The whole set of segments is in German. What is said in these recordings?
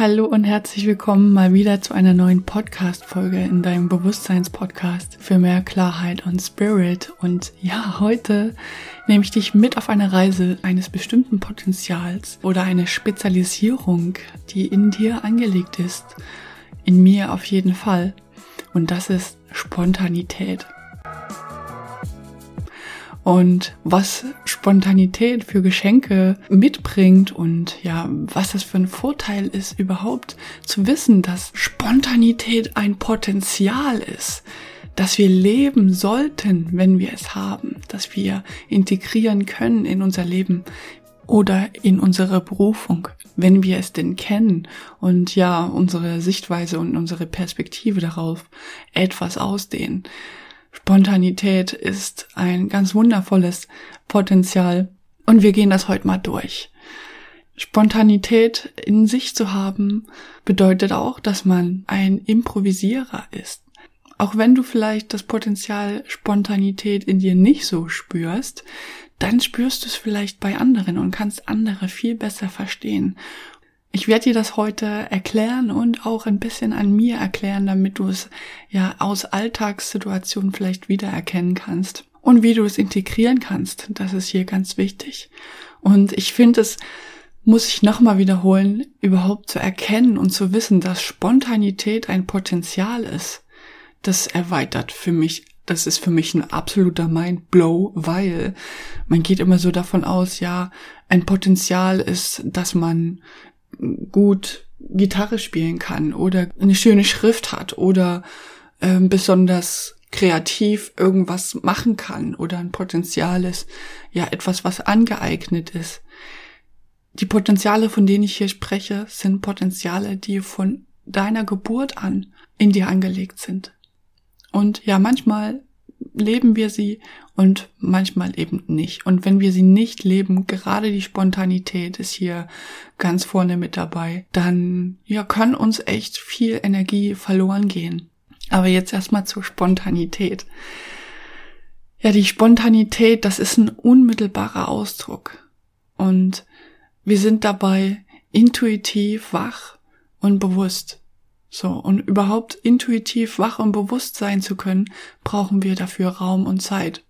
Hallo und herzlich willkommen mal wieder zu einer neuen Podcast-Folge in deinem Bewusstseinspodcast für mehr Klarheit und Spirit. Und ja, heute nehme ich dich mit auf eine Reise eines bestimmten Potenzials oder eine Spezialisierung, die in dir angelegt ist. In mir auf jeden Fall. Und das ist Spontanität. Und was Spontanität für Geschenke mitbringt und ja, was das für ein Vorteil ist, überhaupt zu wissen, dass Spontanität ein Potenzial ist, dass wir leben sollten, wenn wir es haben, dass wir integrieren können in unser Leben oder in unsere Berufung, wenn wir es denn kennen und ja, unsere Sichtweise und unsere Perspektive darauf etwas ausdehnen. Spontanität ist ein ganz wundervolles Potenzial und wir gehen das heute mal durch. Spontanität in sich zu haben bedeutet auch, dass man ein Improvisierer ist. Auch wenn du vielleicht das Potenzial Spontanität in dir nicht so spürst, dann spürst du es vielleicht bei anderen und kannst andere viel besser verstehen. Ich werde dir das heute erklären und auch ein bisschen an mir erklären, damit du es ja aus Alltagssituationen vielleicht wiedererkennen kannst und wie du es integrieren kannst. Das ist hier ganz wichtig. Und ich finde es muss ich nochmal wiederholen, überhaupt zu erkennen und zu wissen, dass Spontanität ein Potenzial ist. Das erweitert für mich das ist für mich ein absoluter Mindblow, weil man geht immer so davon aus, ja, ein Potenzial ist, dass man gut Gitarre spielen kann oder eine schöne Schrift hat oder ähm, besonders kreativ irgendwas machen kann oder ein Potenzial ist, ja etwas, was angeeignet ist. Die Potenziale, von denen ich hier spreche, sind Potenziale, die von deiner Geburt an in dir angelegt sind. Und ja, manchmal leben wir sie und manchmal eben nicht. Und wenn wir sie nicht leben, gerade die Spontanität ist hier ganz vorne mit dabei, dann ja, kann uns echt viel Energie verloren gehen. Aber jetzt erstmal zur Spontanität. Ja, die Spontanität, das ist ein unmittelbarer Ausdruck. Und wir sind dabei intuitiv wach und bewusst. So, und überhaupt intuitiv wach und bewusst sein zu können, brauchen wir dafür Raum und Zeit.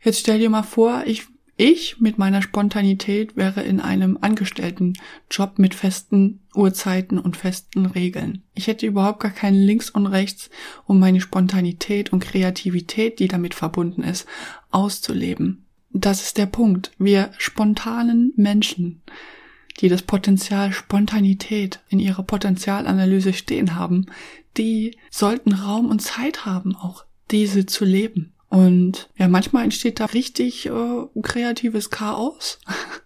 Jetzt stell dir mal vor, ich, ich mit meiner Spontanität wäre in einem Angestelltenjob mit festen Uhrzeiten und festen Regeln. Ich hätte überhaupt gar keinen Links und Rechts, um meine Spontanität und Kreativität, die damit verbunden ist, auszuleben. Das ist der Punkt. Wir spontanen Menschen die das Potenzial Spontanität in ihrer Potenzialanalyse stehen haben, die sollten Raum und Zeit haben, auch diese zu leben. Und ja, manchmal entsteht da richtig äh, kreatives Chaos,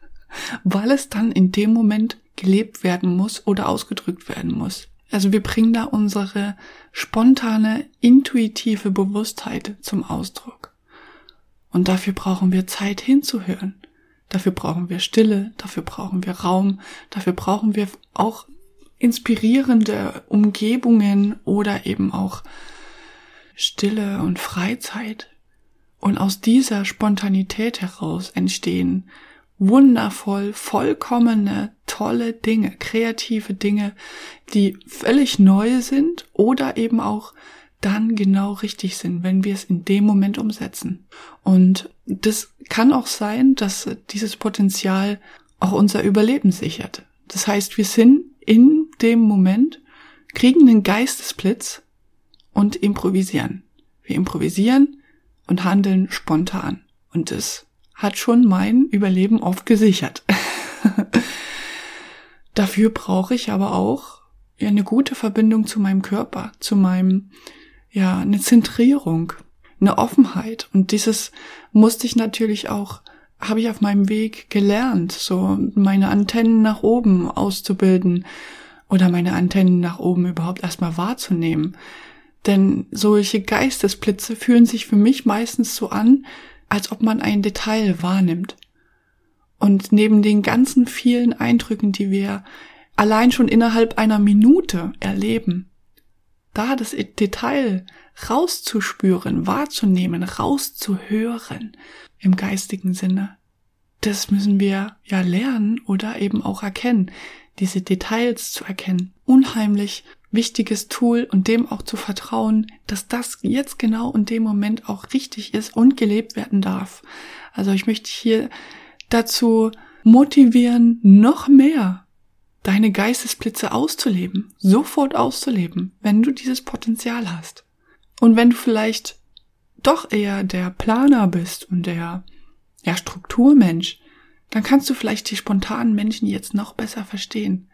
weil es dann in dem Moment gelebt werden muss oder ausgedrückt werden muss. Also wir bringen da unsere spontane, intuitive Bewusstheit zum Ausdruck. Und dafür brauchen wir Zeit hinzuhören. Dafür brauchen wir Stille, dafür brauchen wir Raum, dafür brauchen wir auch inspirierende Umgebungen oder eben auch Stille und Freizeit. Und aus dieser Spontanität heraus entstehen wundervoll, vollkommene, tolle Dinge, kreative Dinge, die völlig neu sind oder eben auch dann genau richtig sind, wenn wir es in dem Moment umsetzen. Und das kann auch sein, dass dieses Potenzial auch unser Überleben sichert. Das heißt, wir sind in dem Moment, kriegen einen Geistesblitz und improvisieren. Wir improvisieren und handeln spontan. Und das hat schon mein Überleben oft gesichert. Dafür brauche ich aber auch eine gute Verbindung zu meinem Körper, zu meinem ja, eine Zentrierung, eine Offenheit. Und dieses musste ich natürlich auch, habe ich auf meinem Weg gelernt, so meine Antennen nach oben auszubilden oder meine Antennen nach oben überhaupt erstmal wahrzunehmen. Denn solche Geistesblitze fühlen sich für mich meistens so an, als ob man ein Detail wahrnimmt. Und neben den ganzen vielen Eindrücken, die wir allein schon innerhalb einer Minute erleben, da das Detail rauszuspüren, wahrzunehmen, rauszuhören im geistigen Sinne. Das müssen wir ja lernen oder eben auch erkennen, diese Details zu erkennen. Unheimlich wichtiges Tool und dem auch zu vertrauen, dass das jetzt genau in dem Moment auch richtig ist und gelebt werden darf. Also ich möchte hier dazu motivieren, noch mehr deine Geistesblitze auszuleben, sofort auszuleben, wenn du dieses Potenzial hast. Und wenn du vielleicht doch eher der Planer bist und der ja, Strukturmensch, dann kannst du vielleicht die spontanen Menschen jetzt noch besser verstehen.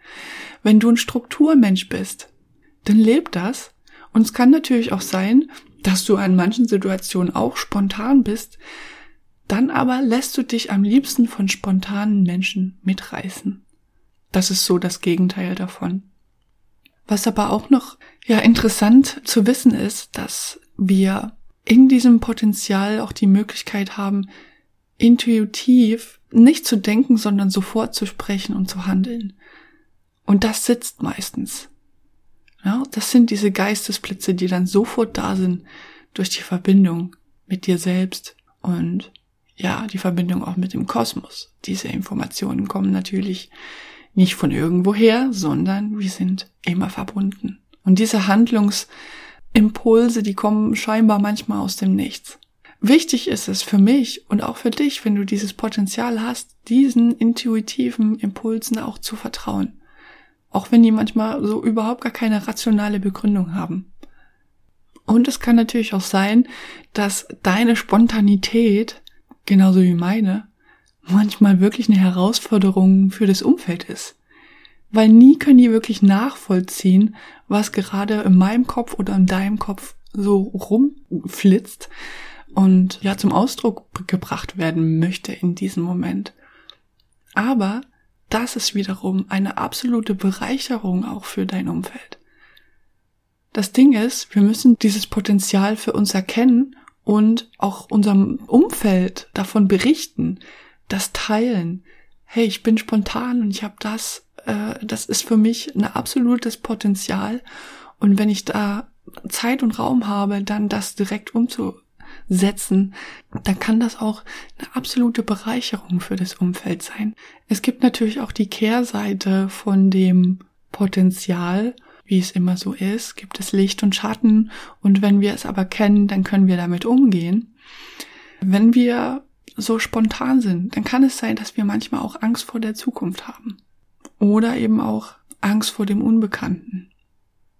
Wenn du ein Strukturmensch bist, dann lebt das. Und es kann natürlich auch sein, dass du an manchen Situationen auch spontan bist, dann aber lässt du dich am liebsten von spontanen Menschen mitreißen. Das ist so das Gegenteil davon. Was aber auch noch ja interessant zu wissen ist, dass wir in diesem Potenzial auch die Möglichkeit haben, intuitiv nicht zu denken, sondern sofort zu sprechen und zu handeln. Und das sitzt meistens. Ja, das sind diese Geistesblitze, die dann sofort da sind durch die Verbindung mit dir selbst und ja, die Verbindung auch mit dem Kosmos. Diese Informationen kommen natürlich nicht von irgendwoher, sondern wir sind immer verbunden. Und diese Handlungsimpulse, die kommen scheinbar manchmal aus dem Nichts. Wichtig ist es für mich und auch für dich, wenn du dieses Potenzial hast, diesen intuitiven Impulsen auch zu vertrauen. Auch wenn die manchmal so überhaupt gar keine rationale Begründung haben. Und es kann natürlich auch sein, dass deine Spontanität, genauso wie meine, manchmal wirklich eine Herausforderung für das Umfeld ist. Weil nie können die wirklich nachvollziehen, was gerade in meinem Kopf oder in deinem Kopf so rumflitzt und ja zum Ausdruck gebracht werden möchte in diesem Moment. Aber das ist wiederum eine absolute Bereicherung auch für dein Umfeld. Das Ding ist, wir müssen dieses Potenzial für uns erkennen und auch unserem Umfeld davon berichten, das teilen. Hey, ich bin spontan und ich habe das, äh, das ist für mich ein absolutes Potenzial. Und wenn ich da Zeit und Raum habe, dann das direkt umzusetzen, dann kann das auch eine absolute Bereicherung für das Umfeld sein. Es gibt natürlich auch die Kehrseite von dem Potenzial, wie es immer so ist, gibt es Licht und Schatten und wenn wir es aber kennen, dann können wir damit umgehen. Wenn wir so spontan sind, dann kann es sein, dass wir manchmal auch Angst vor der Zukunft haben. Oder eben auch Angst vor dem Unbekannten.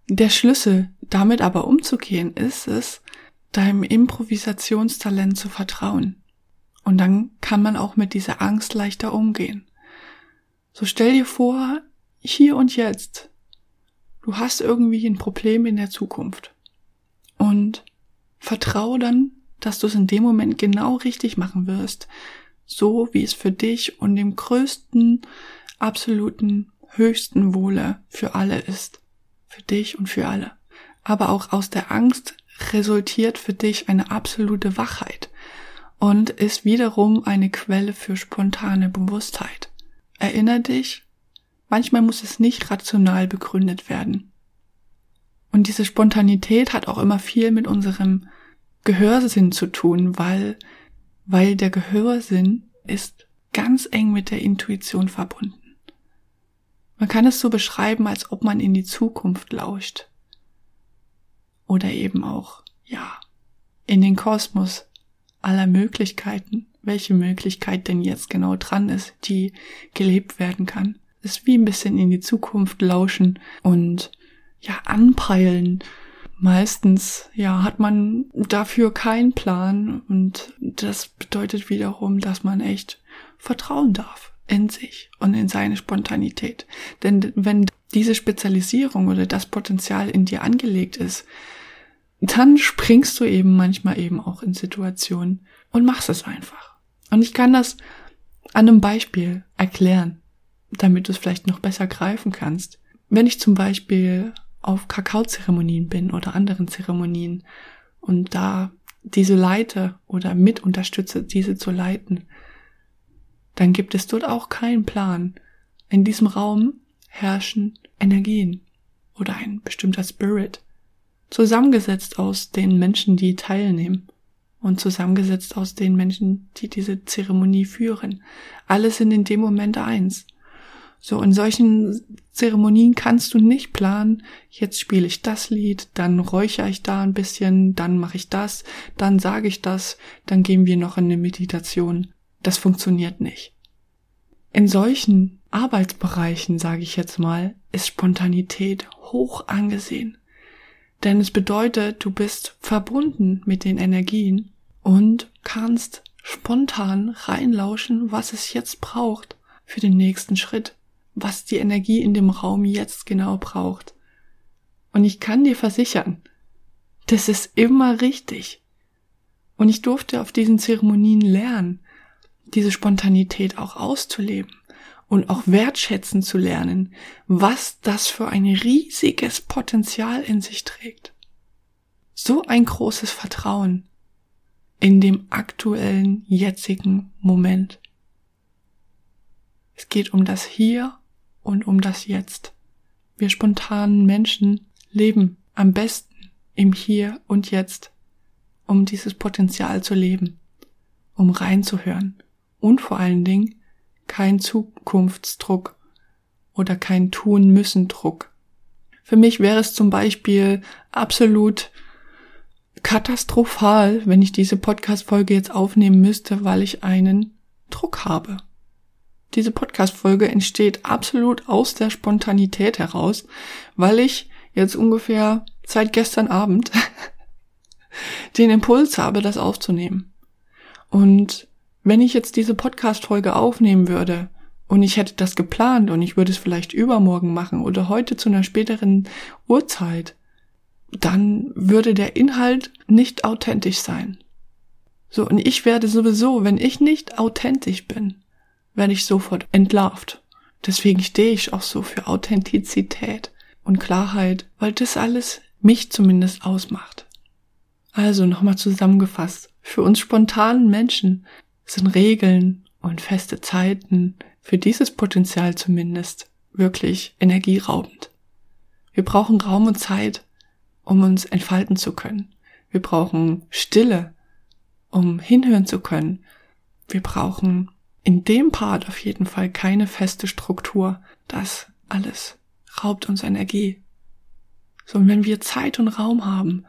Der Schlüssel, damit aber umzugehen, ist es, deinem Improvisationstalent zu vertrauen. Und dann kann man auch mit dieser Angst leichter umgehen. So stell dir vor, hier und jetzt, du hast irgendwie ein Problem in der Zukunft. Und vertraue dann dass du es in dem Moment genau richtig machen wirst, so wie es für dich und dem größten, absoluten, höchsten Wohle für alle ist. Für dich und für alle. Aber auch aus der Angst resultiert für dich eine absolute Wachheit und ist wiederum eine Quelle für spontane Bewusstheit. Erinner dich, manchmal muss es nicht rational begründet werden. Und diese Spontanität hat auch immer viel mit unserem Gehörsinn zu tun, weil, weil der Gehörsinn ist ganz eng mit der Intuition verbunden. Man kann es so beschreiben, als ob man in die Zukunft lauscht. Oder eben auch, ja, in den Kosmos aller Möglichkeiten, welche Möglichkeit denn jetzt genau dran ist, die gelebt werden kann. Ist wie ein bisschen in die Zukunft lauschen und ja, anpeilen, meistens, ja, hat man dafür keinen Plan und das bedeutet wiederum, dass man echt vertrauen darf in sich und in seine Spontanität. Denn wenn diese Spezialisierung oder das Potenzial in dir angelegt ist, dann springst du eben manchmal eben auch in Situationen und machst es einfach. Und ich kann das an einem Beispiel erklären, damit du es vielleicht noch besser greifen kannst. Wenn ich zum Beispiel auf Kakaozeremonien bin oder anderen Zeremonien und da diese leite oder mit unterstütze, diese zu leiten, dann gibt es dort auch keinen Plan. In diesem Raum herrschen Energien oder ein bestimmter Spirit, zusammengesetzt aus den Menschen, die teilnehmen. und zusammengesetzt aus den Menschen, die diese Zeremonie führen. Alle sind in dem Moment eins. So, in solchen Zeremonien kannst du nicht planen, jetzt spiele ich das Lied, dann räuchere ich da ein bisschen, dann mache ich das, dann sage ich das, dann gehen wir noch in eine Meditation. Das funktioniert nicht. In solchen Arbeitsbereichen, sage ich jetzt mal, ist Spontanität hoch angesehen. Denn es bedeutet, du bist verbunden mit den Energien und kannst spontan reinlauschen, was es jetzt braucht für den nächsten Schritt, was die Energie in dem Raum jetzt genau braucht. Und ich kann dir versichern, das ist immer richtig. Und ich durfte auf diesen Zeremonien lernen, diese Spontanität auch auszuleben und auch wertschätzen zu lernen, was das für ein riesiges Potenzial in sich trägt. So ein großes Vertrauen in dem aktuellen, jetzigen Moment. Es geht um das Hier und um das Jetzt. Wir spontanen Menschen leben am besten im Hier und Jetzt, um dieses Potenzial zu leben, um reinzuhören und vor allen Dingen kein Zukunftsdruck oder kein Tun müssen Druck. Für mich wäre es zum Beispiel absolut katastrophal, wenn ich diese Podcast-Folge jetzt aufnehmen müsste, weil ich einen Druck habe. Diese Podcast-Folge entsteht absolut aus der Spontanität heraus, weil ich jetzt ungefähr seit gestern Abend den Impuls habe, das aufzunehmen. Und wenn ich jetzt diese Podcast-Folge aufnehmen würde und ich hätte das geplant und ich würde es vielleicht übermorgen machen oder heute zu einer späteren Uhrzeit, dann würde der Inhalt nicht authentisch sein. So, und ich werde sowieso, wenn ich nicht authentisch bin, werde ich sofort entlarvt. Deswegen stehe ich auch so für Authentizität und Klarheit, weil das alles mich zumindest ausmacht. Also nochmal zusammengefasst, für uns spontanen Menschen sind Regeln und feste Zeiten für dieses Potenzial zumindest wirklich energieraubend. Wir brauchen Raum und Zeit, um uns entfalten zu können. Wir brauchen Stille, um hinhören zu können. Wir brauchen in dem Part auf jeden Fall keine feste Struktur. Das alles raubt uns Energie. So, und wenn wir Zeit und Raum haben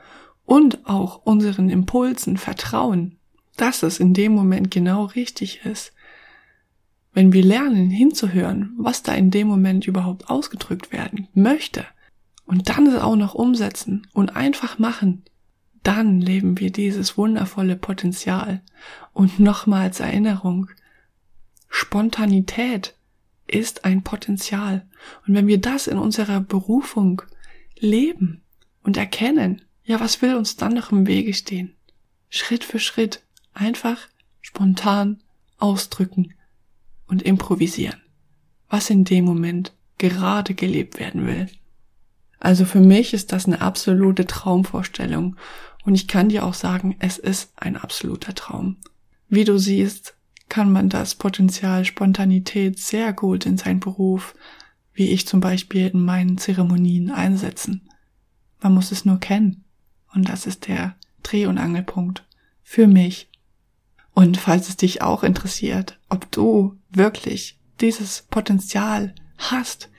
und auch unseren Impulsen vertrauen, dass es in dem Moment genau richtig ist. Wenn wir lernen hinzuhören, was da in dem Moment überhaupt ausgedrückt werden möchte, und dann es auch noch umsetzen und einfach machen, dann leben wir dieses wundervolle Potenzial. Und nochmals Erinnerung, Spontanität ist ein Potenzial. Und wenn wir das in unserer Berufung leben und erkennen, ja, was will uns dann noch im Wege stehen? Schritt für Schritt einfach spontan ausdrücken und improvisieren, was in dem Moment gerade gelebt werden will. Also für mich ist das eine absolute Traumvorstellung und ich kann dir auch sagen, es ist ein absoluter Traum. Wie du siehst, kann man das Potenzial Spontanität sehr gut in seinen Beruf, wie ich zum Beispiel in meinen Zeremonien einsetzen. Man muss es nur kennen. Und das ist der Dreh- und Angelpunkt für mich und falls es dich auch interessiert, ob du wirklich dieses Potenzial hast,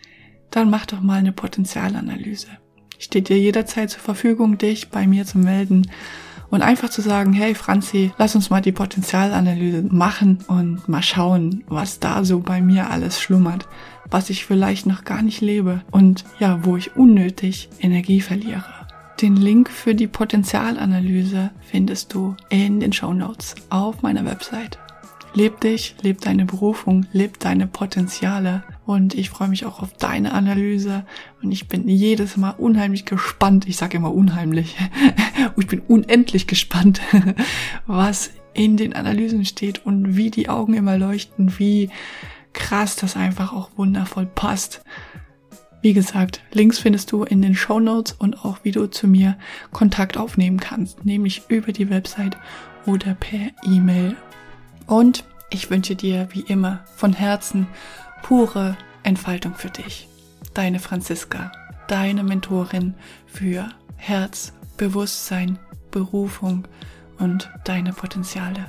dann mach doch mal eine Potenzialanalyse. Steht dir jederzeit zur Verfügung, dich bei mir zu melden und einfach zu sagen, hey Franzi, lass uns mal die Potenzialanalyse machen und mal schauen, was da so bei mir alles schlummert, was ich vielleicht noch gar nicht lebe und ja, wo ich unnötig Energie verliere. Den Link für die Potenzialanalyse findest du in den Show Notes auf meiner Website. Leb dich, leb deine Berufung, leb deine Potenziale und ich freue mich auch auf deine Analyse und ich bin jedes Mal unheimlich gespannt, ich sage immer unheimlich, ich bin unendlich gespannt, was in den Analysen steht und wie die Augen immer leuchten, wie krass das einfach auch wundervoll passt. Wie gesagt, Links findest du in den Show Notes und auch wie du zu mir Kontakt aufnehmen kannst, nämlich über die Website oder per E-Mail. Und ich wünsche dir wie immer von Herzen pure Entfaltung für dich. Deine Franziska, deine Mentorin für Herz, Bewusstsein, Berufung und deine Potenziale.